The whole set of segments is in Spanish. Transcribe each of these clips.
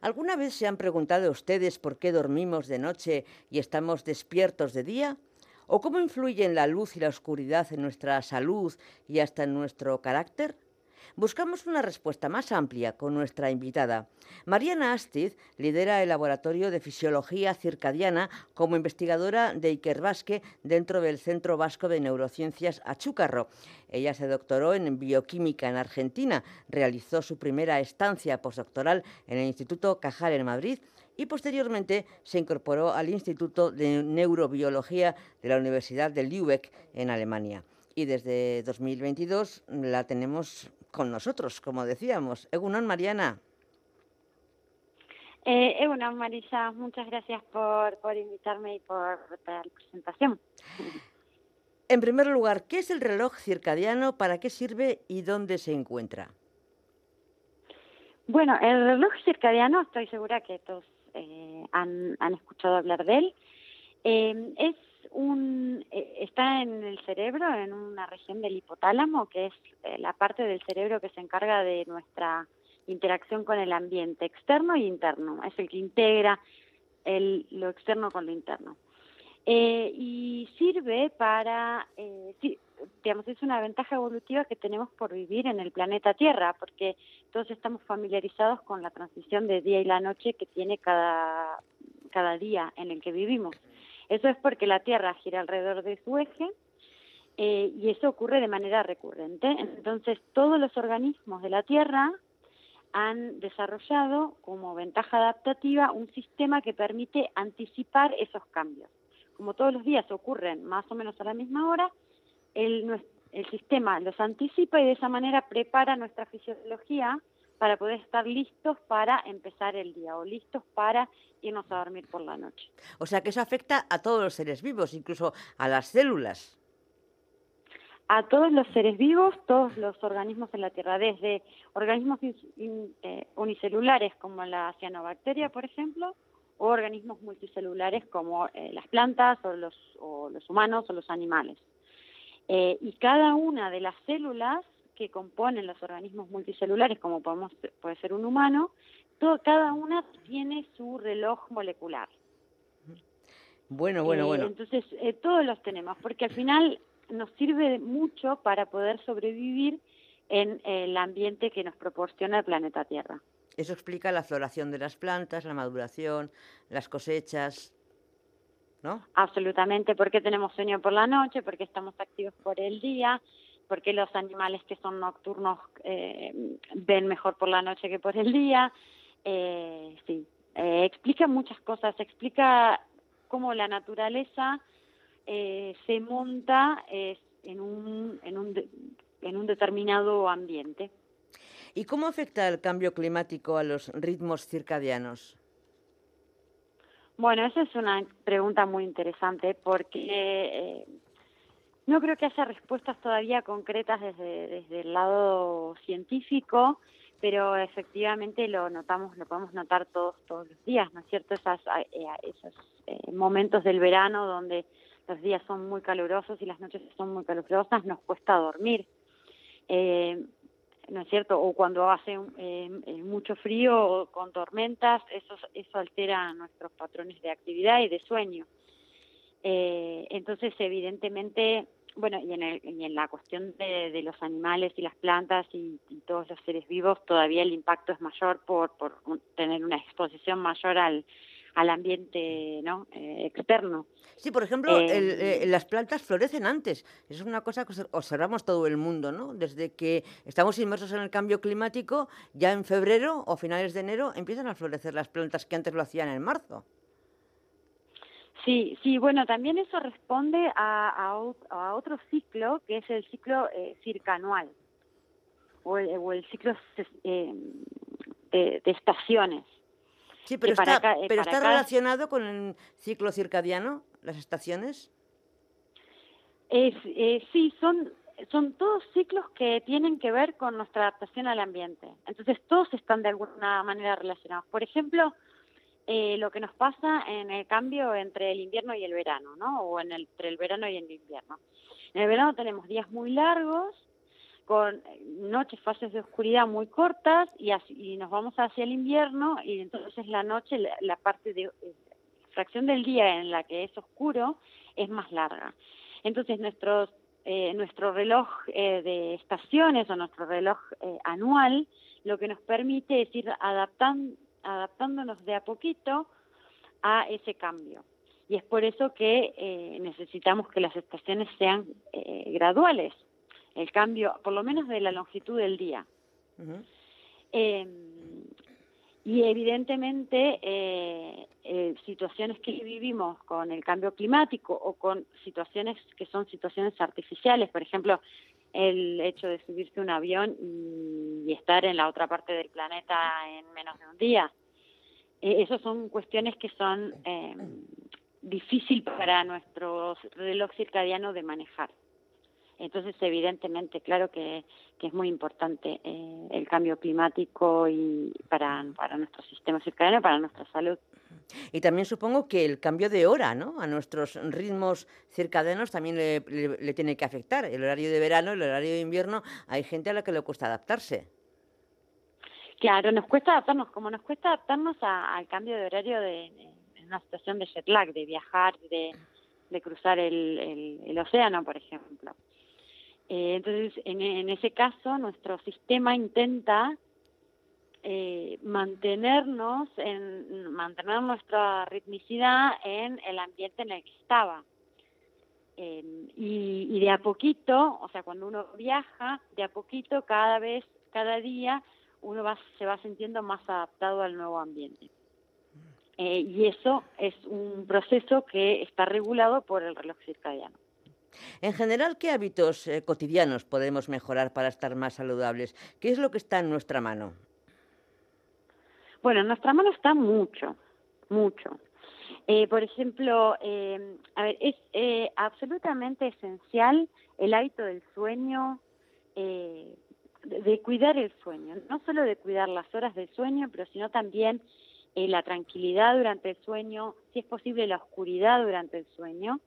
¿Alguna vez se han preguntado ustedes por qué dormimos de noche y estamos despiertos de día? ¿O cómo influyen la luz y la oscuridad en nuestra salud y hasta en nuestro carácter? Buscamos una respuesta más amplia con nuestra invitada. Mariana Astiz lidera el Laboratorio de Fisiología Circadiana como investigadora de Ikerbasque dentro del Centro Vasco de Neurociencias Achúcarro. Ella se doctoró en bioquímica en Argentina, realizó su primera estancia postdoctoral en el Instituto Cajal en Madrid y posteriormente se incorporó al Instituto de Neurobiología de la Universidad de Lübeck en Alemania. Y desde 2022 la tenemos con nosotros, como decíamos. Egunon, Mariana. Eh, Egunon, Marisa, muchas gracias por, por invitarme y por la presentación. En primer lugar, ¿qué es el reloj circadiano? ¿Para qué sirve y dónde se encuentra? Bueno, el reloj circadiano, estoy segura que todos eh, han, han, escuchado hablar de él. Eh, es un, eh, está en el cerebro, en una región del hipotálamo, que es eh, la parte del cerebro que se encarga de nuestra interacción con el ambiente externo e interno. Es el que integra el, lo externo con lo interno. Eh, y sirve para, eh, digamos, es una ventaja evolutiva que tenemos por vivir en el planeta Tierra, porque todos estamos familiarizados con la transición de día y la noche que tiene cada, cada día en el que vivimos. Eso es porque la Tierra gira alrededor de su eje eh, y eso ocurre de manera recurrente. Entonces, todos los organismos de la Tierra han desarrollado como ventaja adaptativa un sistema que permite anticipar esos cambios. Como todos los días ocurren más o menos a la misma hora, el, el sistema los anticipa y de esa manera prepara nuestra fisiología para poder estar listos para empezar el día o listos para irnos a dormir por la noche. O sea que eso afecta a todos los seres vivos, incluso a las células. A todos los seres vivos, todos los organismos en la Tierra, desde organismos eh, unicelulares como la cianobacteria, por ejemplo, o organismos multicelulares como eh, las plantas o los, o los, humanos o los animales. Eh, y cada una de las células que componen los organismos multicelulares, como podemos, puede ser un humano, todo, cada una tiene su reloj molecular. Bueno, bueno, bueno. Eh, entonces, eh, todos los tenemos, porque al final nos sirve mucho para poder sobrevivir en el ambiente que nos proporciona el planeta Tierra. Eso explica la floración de las plantas, la maduración, las cosechas, ¿no? Absolutamente, porque tenemos sueño por la noche, porque estamos activos por el día, porque los animales que son nocturnos eh, ven mejor por la noche que por el día. Eh, sí, eh, explica muchas cosas, explica cómo la naturaleza eh, se monta en, un, en, un en un determinado ambiente. ¿Y cómo afecta el cambio climático a los ritmos circadianos? Bueno, esa es una pregunta muy interesante porque eh, no creo que haya respuestas todavía concretas desde, desde el lado científico, pero efectivamente lo notamos, lo podemos notar todos todos los días, ¿no es cierto? Esas, eh, esos eh, momentos del verano donde los días son muy calurosos y las noches son muy calurosas, nos cuesta dormir. Eh, ¿no es cierto? O cuando hace eh, mucho frío o con tormentas, eso, eso altera nuestros patrones de actividad y de sueño. Entonces, evidentemente, bueno, y en, el, y en la cuestión de, de, los animales y las plantas y, y, todos los seres vivos, todavía el impacto es mayor por, por tener una exposición mayor al, al ambiente ¿no? Eh, externo. Sí, por ejemplo, eh, el, eh, las plantas florecen antes. Eso es una cosa que observamos todo el mundo, ¿no? Desde que estamos inmersos en el cambio climático, ya en febrero o finales de enero empiezan a florecer las plantas que antes lo hacían en marzo. Sí, sí, bueno, también eso responde a, a, a otro ciclo, que es el ciclo eh, circanual, o el, o el ciclo eh, de, de, estaciones. Sí, pero está, acá, pero está acá, relacionado con el ciclo circadiano, las estaciones. Es, eh, sí, son, son todos ciclos que tienen que ver con nuestra adaptación al ambiente. Entonces, todos están de alguna manera relacionados. Por ejemplo, eh, lo que nos pasa en el cambio entre el invierno y el verano, ¿no? O en el, entre el verano y el invierno. En el verano tenemos días muy largos, con noches, fases de oscuridad muy cortas y, así, nos vamos hacia el invierno y entonces la noche, la, parte de eh, fracción del día en la que es oscuro es más larga. Entonces nuestros, eh, nuestro reloj eh, de estaciones o nuestro reloj anual lo que nos permite es ir adaptándonos de a poquito a ese cambio. Y es por eso que necesitamos que las estaciones sean graduales el cambio, por lo menos de la longitud del día. Em, y evidentemente eh, eh, situaciones que vivimos con el cambio climático o con situaciones que son situaciones artificiales, por ejemplo, el hecho de subirse a un avión y, estar en la otra parte del planeta en menos de un día. Eh, esas son cuestiones que son eh, difícil para nuestro reloj circadiano de manejar. Entonces, evidentemente, claro que, es muy importante eh, el cambio climático y para, para nuestro sistema circadiano, para nuestra salud. Y también supongo que el cambio de hora, ¿no? A nuestros ritmos circadianos también le, tiene que afectar. El horario de verano, el horario de invierno, hay gente a la que le cuesta adaptarse. Claro, nos cuesta adaptarnos, como nos cuesta adaptarnos al cambio de horario de, en una situación de jet lag, de viajar, de, cruzar el océano, por ejemplo. Eh, entonces, en, ese caso, nuestro sistema intenta eh, mantenernos, en, mantener nuestra ritmicidad en el ambiente en el que estaba. y, de a poquito, o sea, cuando uno viaja, de a poquito, cada vez, cada día, uno va, se va sintiendo más adaptado al nuevo ambiente. Eh, y eso es un proceso que está regulado por el reloj circadiano. En general, ¿qué hábitos eh, cotidianos podemos mejorar para estar más saludables? ¿Qué es lo que está en nuestra mano? Bueno, en nuestra mano está mucho, mucho. Eh, por ejemplo, a ver, es absolutamente esencial el hábito del sueño, de, cuidar el sueño, no solo de cuidar las horas del sueño, pero sino también la tranquilidad durante el sueño, si es posible la oscuridad durante el sueño,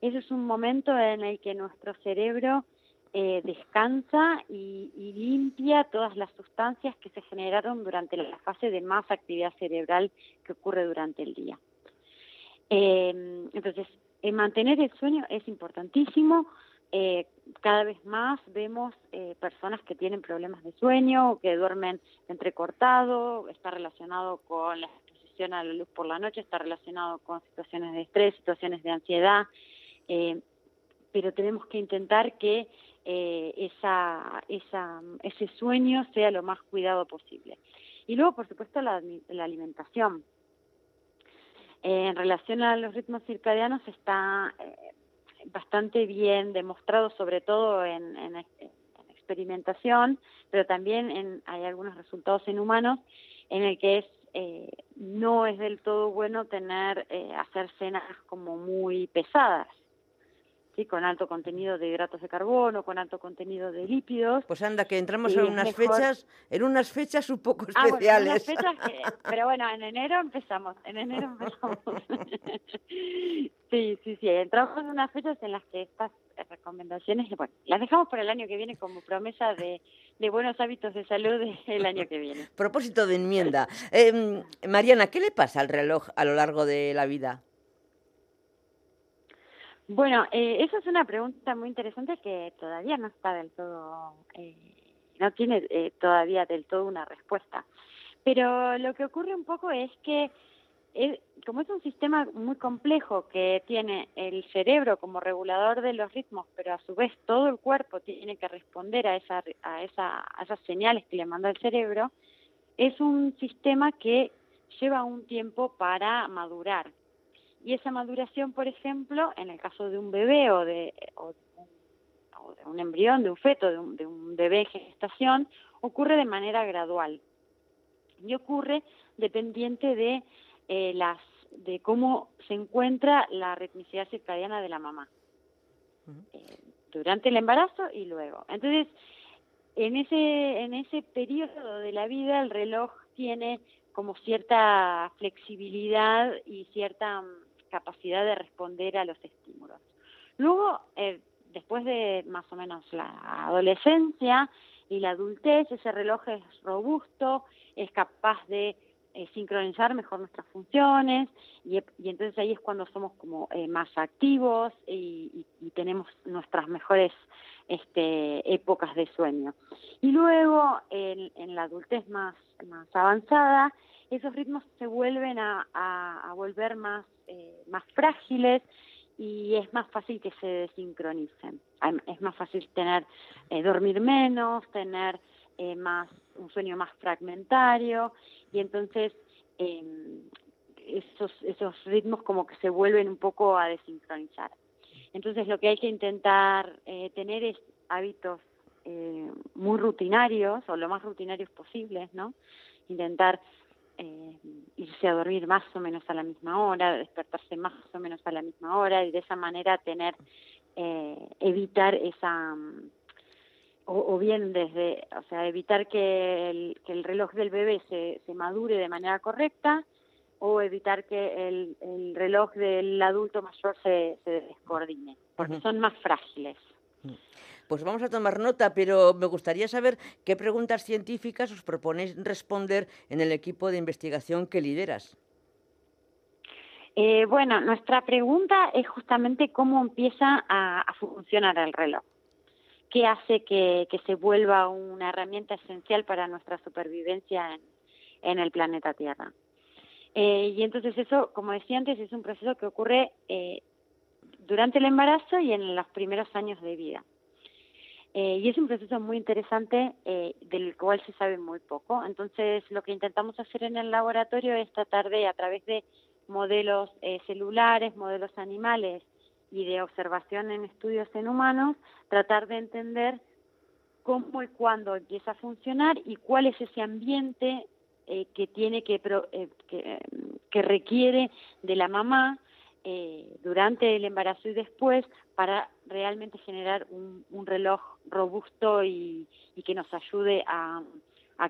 ese es un momento en el que nuestro cerebro eh, descansa y, limpia todas las sustancias que se generaron durante la fase de más actividad cerebral que ocurre durante el día. Em, entonces, mantener el sueño es importantísimo. Eh, cada vez más vemos eh, personas que tienen problemas de sueño, que duermen entrecortado, está relacionado con la exposición a la luz por la noche, está relacionado con situaciones de estrés, situaciones de ansiedad, eh, pero tenemos que intentar que eh, esa, esa, ese sueño sea lo más cuidado posible. Y luego, por supuesto, la, alimentación. Eh, en relación a los ritmos circadianos está bastante bien demostrado, sobre todo en, en, experimentación, pero también en, hay algunos resultados en humanos en el que es no es del todo bueno tener hacer cenas como muy pesadas ¿sí? con alto contenido de hidratos de carbono, con alto contenido de lípidos. Pues anda, que entramos en unas fechas, en unas fechas un poco especiales. pero bueno, en enero empezamos, en enero empezamos. sí, sí, sí, entramos en unas fechas en las que estas recomendaciones, bueno, las dejamos para el año que viene como promesa de, buenos hábitos de salud el año que viene. Propósito de enmienda. Eh, Mariana, ¿qué le pasa al reloj a lo largo de la vida? Bueno, eh, esa es una pregunta muy interesante que todavía no está del todo, eh, no tiene eh, todavía del todo una respuesta. Pero lo que ocurre un poco es que como es un sistema muy complejo que tiene el cerebro como regulador de los ritmos, pero a su vez todo el cuerpo tiene que responder a, esa, a, esa, a esas señales que le manda el cerebro, es un sistema que lleva un tiempo para madurar. Y esa maduración, por ejemplo, en el caso de un bebé o de, un embrión, de un feto, de un, bebé en gestación, ocurre de manera gradual. Y ocurre dependiente de eh, las de cómo se encuentra la ritmicidad circadiana de la mamá eh, durante el embarazo y luego. Entonces, en ese en ese periodo de la vida el reloj tiene como cierta flexibilidad y cierta capacidad de responder a los estímulos. Luego, eh, después de más o menos la adolescencia y la adultez, ese reloj es robusto, es capaz de eh, sincronizar mejor nuestras funciones y, entonces ahí es cuando somos como eh, más activos y, tenemos nuestras mejores este, épocas de sueño. Y luego en, la adultez más, más avanzada, esos ritmos se vuelven a, a, volver más, eh, más frágiles y es más fácil que se desincronicen. Es más fácil tener, eh, dormir menos, tener eh, más, un sueño más fragmentario y entonces em, esos, esos ritmos como que se vuelven un poco a desincronizar. Entonces lo que hay que intentar eh, tener es hábitos muy rutinarios o lo más rutinarios posibles, ¿no? Intentar eh, irse a dormir más o menos a la misma hora, despertarse más o menos a la misma hora y de esa manera tener, eh, evitar esa, o, bien desde, o sea, evitar que el, que el reloj del bebé se, se madure de manera correcta o evitar que el, el reloj del adulto mayor se, se descoordine, porque son más frágiles. Pues vamos a tomar nota, pero me gustaría saber qué preguntas científicas os proponéis responder en el equipo de investigación que lideras. Eh, bueno, nuestra pregunta es justamente cómo empieza a, funcionar el reloj. ¿Qué hace que, se vuelva una herramienta esencial para nuestra supervivencia en, el planeta Tierra? Eh, y entonces eso, como decía antes, es un proceso que ocurre eh, durante el embarazo y en los primeros años de vida. Eh, y es un proceso muy interesante eh, del cual se sabe muy poco. Entonces, lo que intentamos hacer en el laboratorio es tratar de, a través de modelos eh, celulares, modelos animales y de observación en estudios en humanos, tratar de entender cómo y cuándo empieza a funcionar y cuál es ese ambiente que tiene que, que, que requiere de la mamá eh, durante el embarazo y después para realmente generar un, reloj robusto y, que nos ayude a,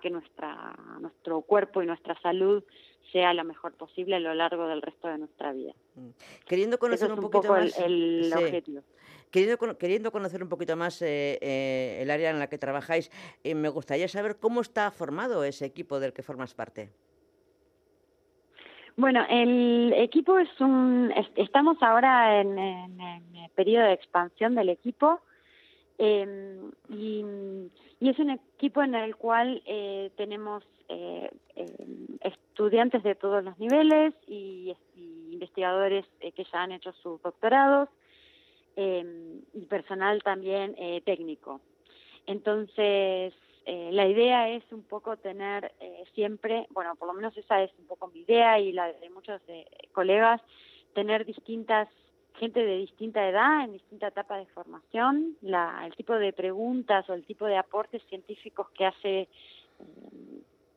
que nuestra, nuestro cuerpo y nuestra salud sea lo mejor posible a lo largo del resto de nuestra vida. Mm. Queriendo conocer un, poquito más el, objetivo. Queriendo, conocer un poquito más eh, eh, el área en la que trabajáis, me gustaría saber cómo está formado ese equipo del que formas parte. Bueno, el equipo es un. Estamos ahora en, el periodo de expansión del equipo em, y, es un equipo en el cual eh, tenemos eh, em, estudiantes de todos los niveles y, investigadores eh, que ya han hecho sus doctorados em, y personal también técnico. Entonces, eh, la idea es un poco tener eh, siempre, bueno, por lo menos esa es un poco mi idea y la de muchos eh, colegas, tener distintas, gente de distinta edad, en distinta etapa de formación, la, el tipo de preguntas o el tipo de aportes científicos que hace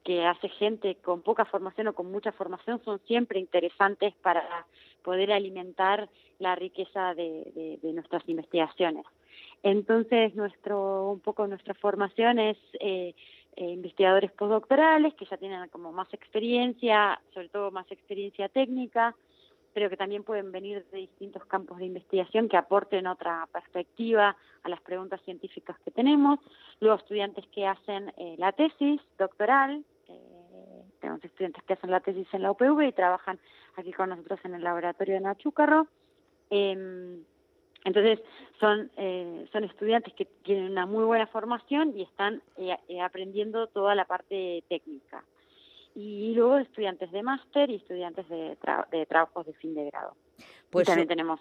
que hace gente con poca formación o con mucha formación son siempre interesantes para poder alimentar la riqueza de nuestras investigaciones. Entonces, nuestro, un poco nuestra formación es eh, eh, investigadores postdoctorales que ya tienen como más experiencia, sobre todo más experiencia técnica, pero que también pueden venir de distintos campos de investigación que aporten otra perspectiva a las preguntas científicas que tenemos. Luego estudiantes que hacen eh, la tesis doctoral, tenemos estudiantes que hacen la tesis en la UPV y trabajan aquí con nosotros en el laboratorio de Nachúcarro. Em, entonces, son, eh, son estudiantes que tienen una muy buena formación y están eh, eh, aprendiendo toda la parte técnica. Y luego estudiantes de máster y estudiantes de, de trabajos de fin de grado. Pues también tenemos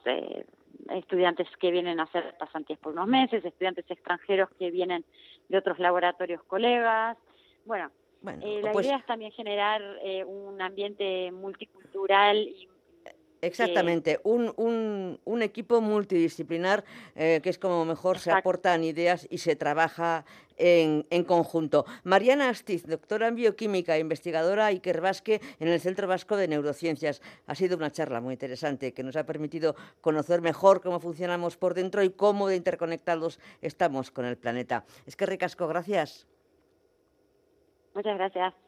estudiantes que vienen a hacer pasantías por unos meses, estudiantes extranjeros que vienen de otros laboratorios colegas. Bueno, la pues idea es también generar un ambiente multicultural y Exactamente, un, un, un, equipo multidisciplinar eh, que es como mejor se aportan ideas y se trabaja en, en, conjunto. Mariana Astiz, doctora en bioquímica, e investigadora Iker Vasque en el Centro Vasco de Neurociencias. Ha sido una charla muy interesante que nos ha permitido conocer mejor cómo funcionamos por dentro y cómo de interconectados estamos con el planeta. Es que ricasco, gracias. Muchas gracias.